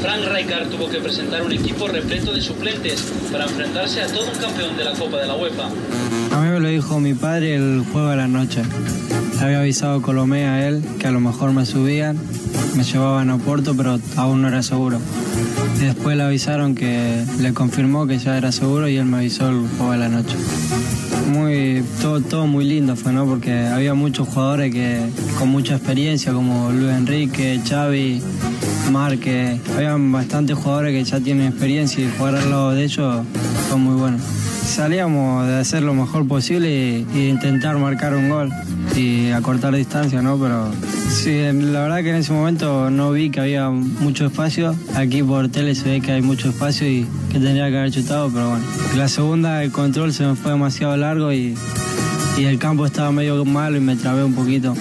Frank Rijkaard tuvo que presentar un equipo repleto de suplentes para enfrentarse a todo un campeón de la Copa de la UEFA. A mí me lo dijo mi padre el juego de la noche. Había avisado Colomé a él que a lo mejor me subían, me llevaban a Oporto, pero aún no era seguro. Después le avisaron que le confirmó que ya era seguro y él me avisó el juego de la noche. Muy, todo, todo muy lindo fue, ¿no? Porque había muchos jugadores que, con mucha experiencia, como Luis Enrique, Xavi, Marque. Había bastantes jugadores que ya tienen experiencia y jugar al lado de ellos fue muy bueno. Salíamos de hacer lo mejor posible e intentar marcar un gol y acortar distancia, ¿no? Pero sí, la verdad que en ese momento no vi que había mucho espacio. Aquí por tele se ve que hay mucho espacio y que tendría que haber chutado, pero bueno. La segunda, el control se me fue demasiado largo y, y el campo estaba medio malo y me trabé un poquito.